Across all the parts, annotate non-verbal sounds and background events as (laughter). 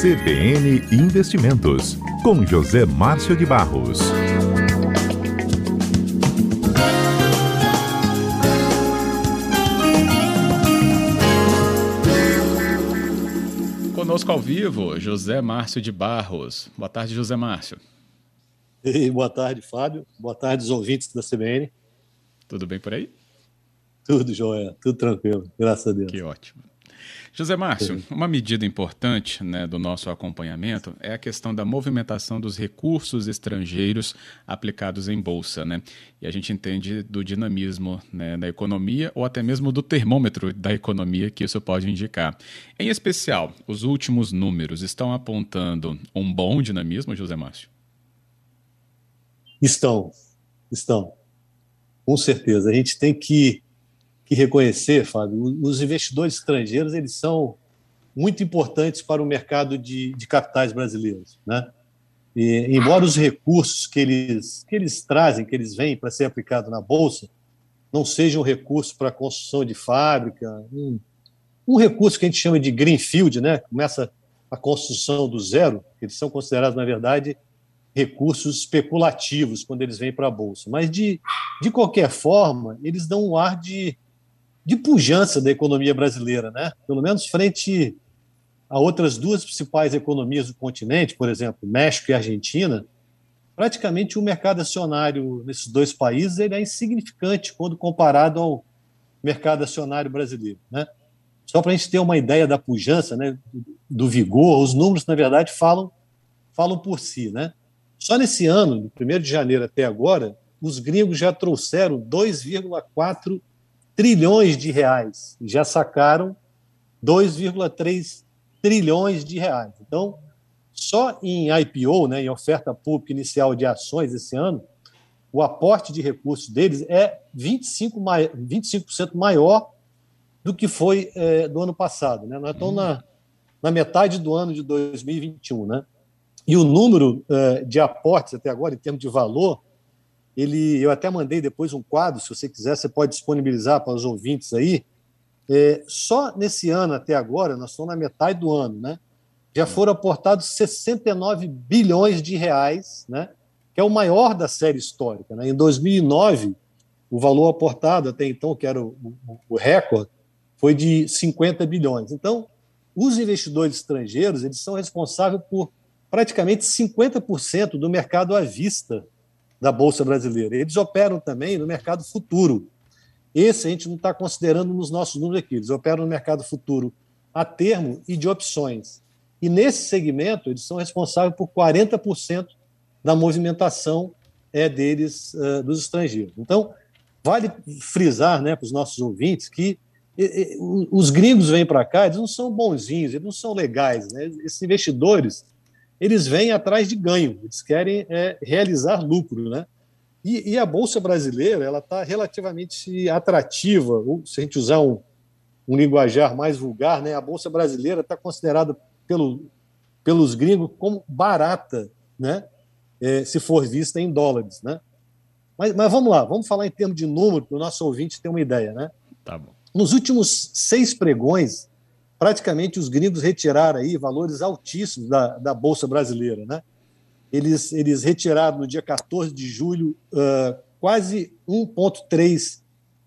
CBN Investimentos, com José Márcio de Barros. Conosco ao vivo, José Márcio de Barros. Boa tarde, José Márcio. E boa tarde, Fábio. Boa tarde, os ouvintes da CBN. Tudo bem por aí? Tudo jóia, tudo tranquilo, graças a Deus. Que ótimo. José Márcio, uma medida importante né, do nosso acompanhamento é a questão da movimentação dos recursos estrangeiros aplicados em bolsa. Né? E a gente entende do dinamismo né, da economia ou até mesmo do termômetro da economia que isso pode indicar. Em especial, os últimos números estão apontando um bom dinamismo, José Márcio? Estão, estão. Com certeza. A gente tem que que reconhecer, Fábio, os investidores estrangeiros eles são muito importantes para o mercado de, de capitais brasileiros, né? E, embora os recursos que eles que eles trazem, que eles vêm para ser aplicado na bolsa, não sejam recursos para construção de fábrica, um, um recurso que a gente chama de greenfield, né? Começa a construção do zero, eles são considerados na verdade recursos especulativos quando eles vêm para a bolsa. Mas de de qualquer forma, eles dão um ar de de pujança da economia brasileira, né? Pelo menos frente a outras duas principais economias do continente, por exemplo, México e Argentina, praticamente o mercado acionário nesses dois países ele é insignificante quando comparado ao mercado acionário brasileiro, né? Só para a gente ter uma ideia da pujança, né, do vigor, os números na verdade falam falam por si, né? Só nesse ano, do 1 de janeiro até agora, os gringos já trouxeram 2,4 trilhões de reais. Já sacaram 2,3 trilhões de reais. Então, só em IPO, né, em oferta pública inicial de ações esse ano, o aporte de recursos deles é 25%, mai 25 maior do que foi é, do ano passado. Né? Nós estamos na, na metade do ano de 2021. Né? E o número é, de aportes até agora, em termos de valor, ele, eu até mandei depois um quadro, se você quiser, você pode disponibilizar para os ouvintes aí. É, só nesse ano até agora, nós estamos na metade do ano, né? Já foram aportados 69 bilhões de reais, né? Que é o maior da série histórica. Né? Em 2009, o valor aportado até então, que era o, o, o recorde, foi de 50 bilhões. Então, os investidores estrangeiros eles são responsáveis por praticamente 50% do mercado à vista da Bolsa Brasileira. Eles operam também no mercado futuro. Esse a gente não está considerando nos nossos números aqui. Eles operam no mercado futuro a termo e de opções. E nesse segmento, eles são responsáveis por 40% da movimentação é deles, uh, dos estrangeiros. Então, vale frisar né, para os nossos ouvintes que e, e, os gringos vêm para cá, eles não são bonzinhos, eles não são legais. Né? Esses investidores eles vêm atrás de ganho, eles querem é, realizar lucro, né? E, e, a bolsa brasileira ela está relativamente atrativa, ou, se a gente usar um, um linguajar mais vulgar, né? A bolsa brasileira está considerada pelo, pelos gringos como barata, né? É, se for vista em dólares, né? Mas, mas vamos lá, vamos falar em termos de número para o nosso ouvinte ter uma ideia, né? Tá bom. Nos últimos seis pregões, praticamente os gringos retiraram aí valores altíssimos da, da Bolsa Brasileira. Né? Eles, eles retiraram no dia 14 de julho uh, quase 1,3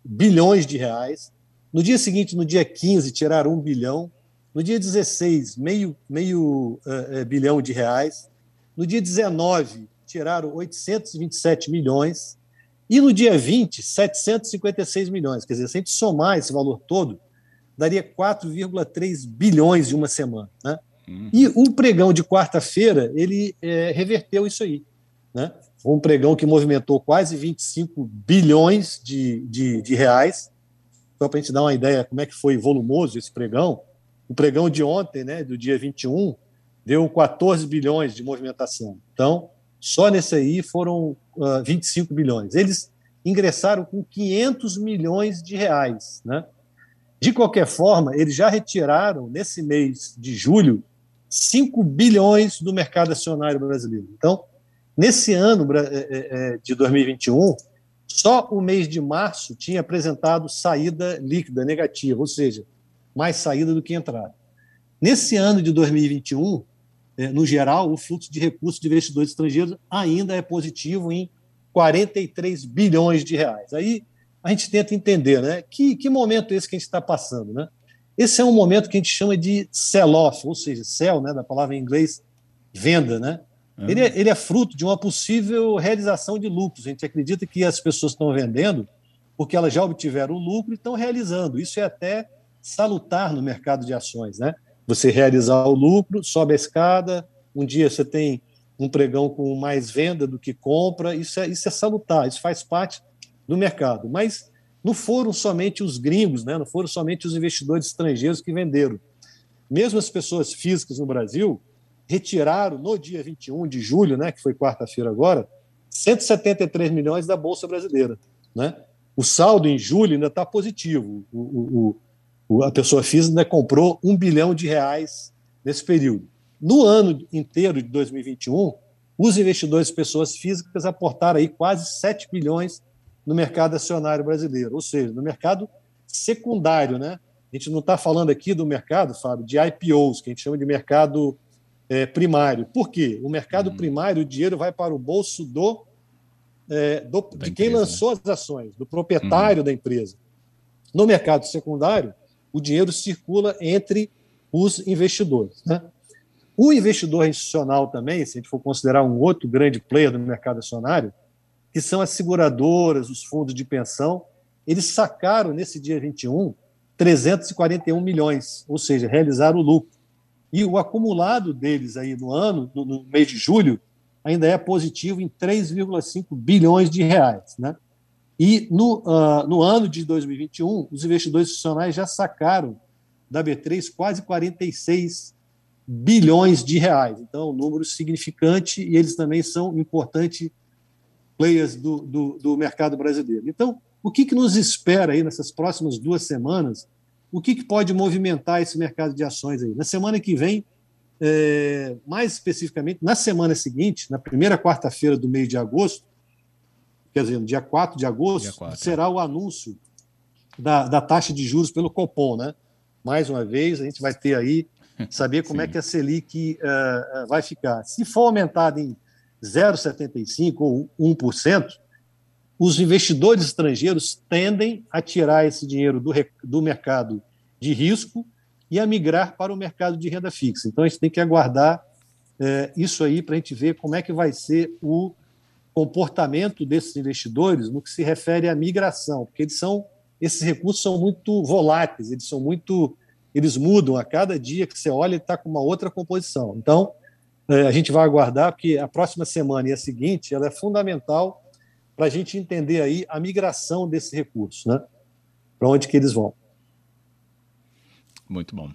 bilhões de reais. No dia seguinte, no dia 15, tiraram 1 bilhão. No dia 16, meio, meio uh, bilhão de reais. No dia 19, tiraram 827 milhões. E no dia 20, 756 milhões. Quer dizer, se a gente somar esse valor todo, daria 4,3 bilhões em uma semana. Né? Uhum. E o pregão de quarta-feira, ele é, reverteu isso aí. Né? Foi um pregão que movimentou quase 25 bilhões de, de, de reais. Só para a gente dar uma ideia como é que foi volumoso esse pregão, o pregão de ontem, né, do dia 21, deu 14 bilhões de movimentação. Então, só nesse aí foram uh, ah, 25 bilhões. Eles ingressaram com 500 milhões de reais, né? De qualquer forma, eles já retiraram, nesse mês de julho, 5 bilhões do mercado acionário brasileiro. Então, nesse ano é, é, é, de 2021, só o mês de março tinha apresentado saída líquida negativa, ou seja, mais saída do que entrada. Nesse ano de 2021, é, no geral, o fluxo de recursos de investidores estrangeiros ainda é positivo em 43 bilhões de reais. Aí a gente tenta entender, né? Que, que momento é esse que a gente está passando, né? Esse é um momento que a gente chama de sell-off, ou seja, sell, né, da palavra em inglês, venda, né? Uhum. Ele, é, ele é fruto de uma possível realização de lucros. A gente acredita que as pessoas estão vendendo porque elas já obtiveram o lucro e estão realizando. Isso é até salutar no mercado de ações, né? Você realizar o lucro, sobe a escada, um dia você tem um pregão com mais venda do que compra, isso é, isso é salutar, isso faz parte do mercado. Mas não foram somente os gringos, né? não foram somente os investidores estrangeiros que venderam. Mesmo as pessoas físicas no Brasil retiraram no dia 21 de julho, né, que foi quarta-feira agora, 173 milhões da Bolsa Brasileira. Né? O saldo em julho ainda está positivo. O, o, o, a pessoa física ainda comprou um bilhão de reais nesse período. No ano inteiro de 2021, os investidores pessoas físicas aportaram aí quase 7 bilhões no mercado acionário brasileiro, ou seja, no mercado secundário, né? A gente não está falando aqui do mercado, Fábio, de IPOs, que a gente chama de mercado é, primário. Por quê? O mercado hum. primário, o dinheiro vai para o bolso do, é, do de quem empresa, lançou né? as ações, do proprietário hum. da empresa. No mercado secundário, o dinheiro circula entre os investidores. Né? O investidor institucional também, se a gente for considerar um outro grande player do mercado acionário, que são as seguradoras, os fundos de pensão, eles sacaram nesse dia 21 341 milhões, ou seja, realizaram o lucro. E o acumulado deles aí no ano, no, no mês de julho, ainda é positivo em 3,5 bilhões de reais. Né? E no, uh, no ano de 2021, os investidores institucionais já sacaram da B3 quase 46 bilhões de reais. Então, um número significante e eles também são importantes players do, do, do mercado brasileiro. Então, o que, que nos espera aí nessas próximas duas semanas? O que, que pode movimentar esse mercado de ações aí? Na semana que vem, é, mais especificamente, na semana seguinte, na primeira quarta-feira do mês de agosto, quer dizer, no dia 4 de agosto, 4, será é. o anúncio da, da taxa de juros pelo Copom, né? Mais uma vez, a gente vai ter aí saber como é que a Selic uh, vai ficar. Se for aumentada em 0,75% ou 1%, os investidores estrangeiros tendem a tirar esse dinheiro do, do mercado de risco e a migrar para o mercado de renda fixa. Então, a gente tem que aguardar é, isso aí para a gente ver como é que vai ser o comportamento desses investidores no que se refere à migração, porque eles são esses recursos são muito voláteis, eles são muito eles mudam a cada dia que você olha, ele está com uma outra composição. Então, a gente vai aguardar, porque a próxima semana e a seguinte ela é fundamental para a gente entender aí a migração desses recursos, né? Para onde que eles vão. Muito bom.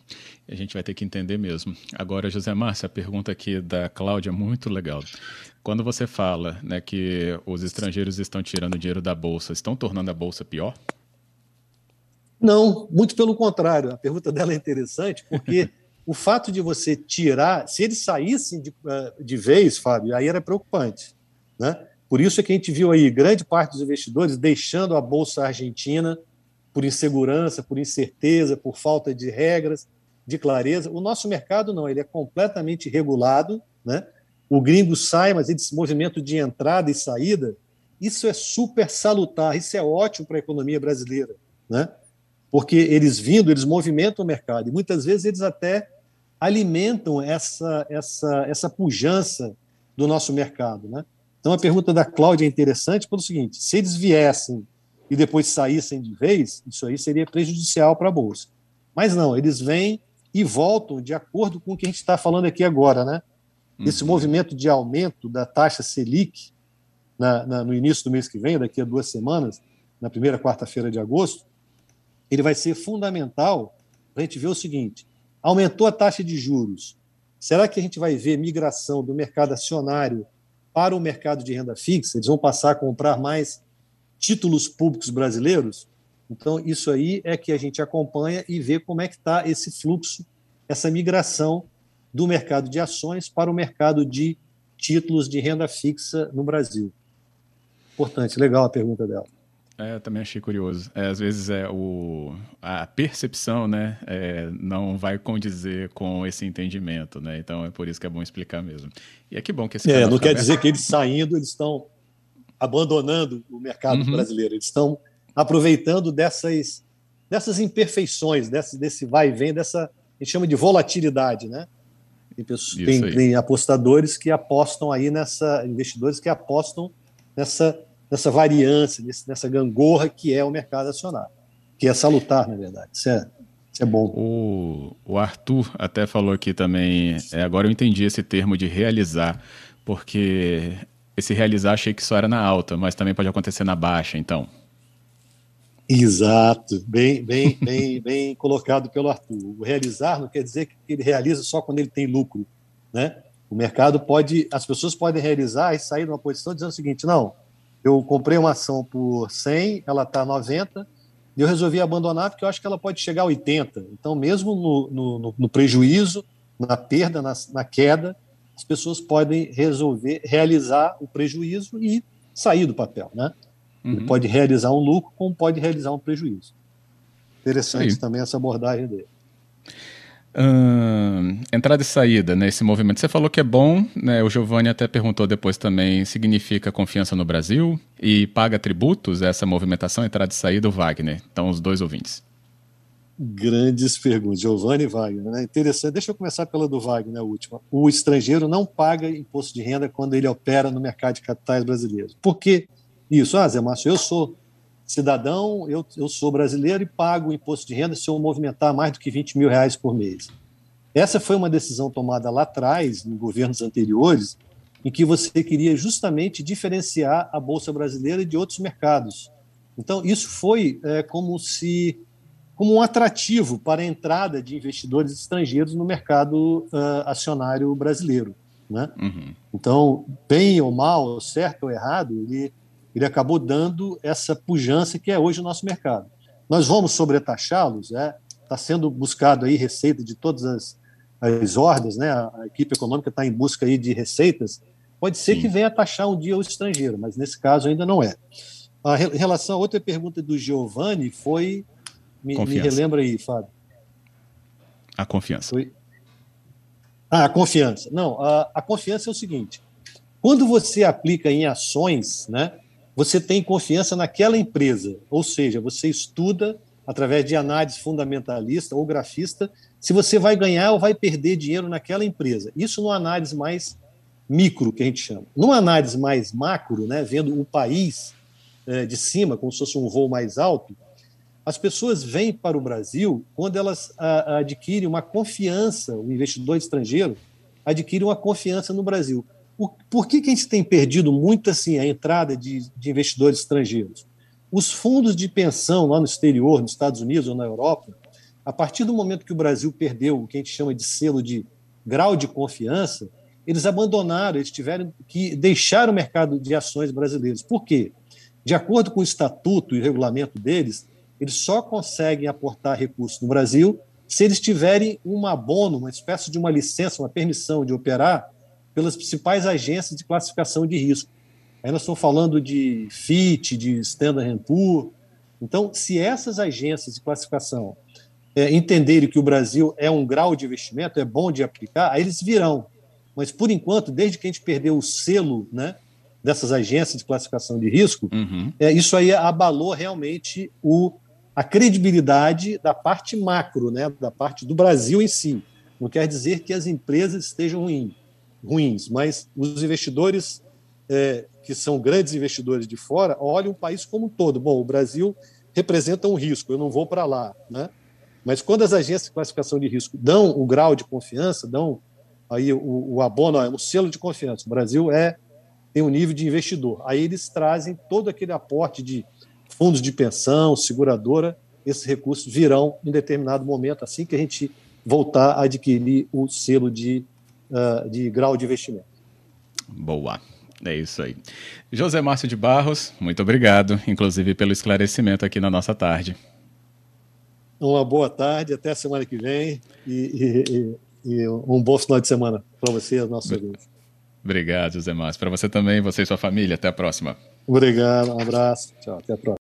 A gente vai ter que entender mesmo. Agora, José Márcio, a pergunta aqui da Cláudia é muito legal. Quando você fala né, que os estrangeiros estão tirando dinheiro da Bolsa, estão tornando a Bolsa pior? Não, muito pelo contrário. A pergunta dela é interessante, porque (laughs) o fato de você tirar, se eles saíssem de, eh, de vez, Fábio, aí era preocupante. Né? Por isso é que a gente viu aí grande parte dos investidores deixando a Bolsa Argentina por insegurança, por incerteza, por falta de regras, de clareza. O nosso mercado não, ele é completamente regulado. Né? O gringo sai, mas esse movimento de entrada e saída, isso é super salutar, isso é ótimo para a economia brasileira. Né? Porque eles vindo, eles movimentam o mercado e muitas vezes eles até alimentam essa, essa, essa pujança do nosso mercado. Né? Então, a pergunta da Cláudia é interessante pelo seguinte: se eles viessem e depois saíssem de vez, isso aí seria prejudicial para a Bolsa. Mas não, eles vêm e voltam de acordo com o que a gente está falando aqui agora. Né? Esse uhum. movimento de aumento da taxa Selic na, na, no início do mês que vem, daqui a duas semanas, na primeira quarta-feira de agosto, ele vai ser fundamental para a gente ver o seguinte: Aumentou a taxa de juros. Será que a gente vai ver migração do mercado acionário para o mercado de renda fixa? Eles vão passar a comprar mais títulos públicos brasileiros? Então, isso aí é que a gente acompanha e vê como é que está esse fluxo, essa migração do mercado de ações para o mercado de títulos de renda fixa no Brasil. Importante, legal a pergunta dela. É, eu também achei curioso. É, às vezes é o, a percepção, né, é, não vai condizer com esse entendimento, né? Então é por isso que é bom explicar mesmo. E é que bom que esse. É, não quer aberto. dizer que eles saindo, eles estão abandonando o mercado uhum. brasileiro. Eles estão aproveitando dessas, dessas imperfeições, desse, desse vai e vem, dessa a gente chama de volatilidade, né? Tem, pessoas, tem, tem apostadores que apostam aí nessa, investidores que apostam nessa nessa variância, nessa gangorra que é o mercado acionário, que é salutar, na verdade. Isso é, isso é bom. O, o Arthur até falou aqui também, é, agora eu entendi esse termo de realizar, porque esse realizar achei que só era na alta, mas também pode acontecer na baixa, então. Exato, bem, bem, (laughs) bem, bem colocado pelo Arthur. O realizar não quer dizer que ele realiza só quando ele tem lucro, né? O mercado pode, as pessoas podem realizar e sair de uma posição dizendo o seguinte: não, eu comprei uma ação por 100, ela está 90, e eu resolvi abandonar porque eu acho que ela pode chegar a 80. Então, mesmo no, no, no prejuízo, na perda, na, na, queda, as pessoas podem resolver realizar o prejuízo e sair do papel, né? Uhum. Ele pode realizar um lucro, como pode realizar um prejuízo. Interessante Sim. também essa abordagem dele. Entrada e saída nesse movimento. Você falou que é bom, né? O Giovanni até perguntou depois também, significa confiança no Brasil e paga tributos essa movimentação, entrada e saída, o Wagner. Então, os dois ouvintes. Grandes perguntas, Giovanni e Wagner. Né? Interessante. Deixa eu começar pela do Wagner, a última. O estrangeiro não paga imposto de renda quando ele opera no mercado de capitais brasileiros. Por que isso? Ah, Zé Márcio, eu sou cidadão, eu, eu sou brasileiro e pago o imposto de renda se eu movimentar mais do que 20 mil reais por mês. Essa foi uma decisão tomada lá atrás, em governos anteriores, em que você queria justamente diferenciar a Bolsa Brasileira de outros mercados. Então, isso foi é, como se como um atrativo para a entrada de investidores estrangeiros no mercado uh, acionário brasileiro. Né? Uhum. Então, bem ou mal, certo ou errado, ele ele acabou dando essa pujança que é hoje o nosso mercado. Nós vamos sobretaxá-los, está é, tá sendo buscado aí receita de todas as, as ordens, né? a, equipe econômica está em busca aí de receitas, pode ser Sim. que venha a taxar um dia o estrangeiro, mas nesse caso ainda não é. A, em relação a outra pergunta do Giovanni foi, me, me relembra aí, Fábio. A confiança. Foi... Ah, a confiança. Não, a, a confiança é o seguinte, quando você aplica em ações, né, você tem confiança naquela empresa, ou seja, você estuda através de análise fundamentalista ou grafista se você vai ganhar ou vai perder dinheiro naquela empresa. Isso numa análise mais micro, que a gente chama. Numa análise mais macro, né, vendo o país é, de cima, como se fosse um voo mais alto, as pessoas vêm para o Brasil quando elas a, adquirem uma confiança, o investidor estrangeiro adquire uma confiança no Brasil. Por, por que, que a gente tem perdido muito assim a entrada de, de investidores estrangeiros? Os fundos de pensão lá no exterior, nos Estados Unidos ou na Europa, a partir do momento que o Brasil perdeu o que a gente chama de selo de grau de confiança, eles abandonaram, eles tiveram que deixar o mercado de ações brasileiros. Por quê? De acordo com o estatuto e regulamento deles, eles só conseguem aportar recursos no Brasil se eles tiverem um abono, uma espécie de uma licença, uma permissão de operar pelas principais agências de classificação de risco. Aí nós estamos falando de FIT, de Standard Poor's. Então, se essas agências de classificação é, entenderem que o Brasil é um grau de investimento, é bom de aplicar, aí eles virão. Mas, por enquanto, desde que a gente perdeu o selo né, dessas agências de classificação de risco, uhum. é, isso aí abalou realmente o, a credibilidade da parte macro, né, da parte do Brasil em si. Não quer dizer que as empresas estejam ruins ruins, mas os investidores é, que são grandes investidores de fora olham o país como um todo. Bom, o Brasil representa um risco, eu não vou para lá, né? Mas quando as agências de classificação de risco dão o grau de confiança, dão aí o, o abono, o selo de confiança, o Brasil é tem um nível de investidor. Aí eles trazem todo aquele aporte de fundos de pensão, seguradora, esses recursos virão em determinado momento, assim que a gente voltar a adquirir o selo de uh, de grau de investimento. Boa. É isso aí. José Márcio de Barros, muito obrigado, inclusive pelo esclarecimento aqui na nossa tarde. Uma boa tarde, até a semana que vem e, e, e um bom final de semana para você e os nossos ouvintes. Obrigado, José Márcio. Para você também, você e sua família. Até a próxima. Obrigado, um abraço. Tchau, até a próxima.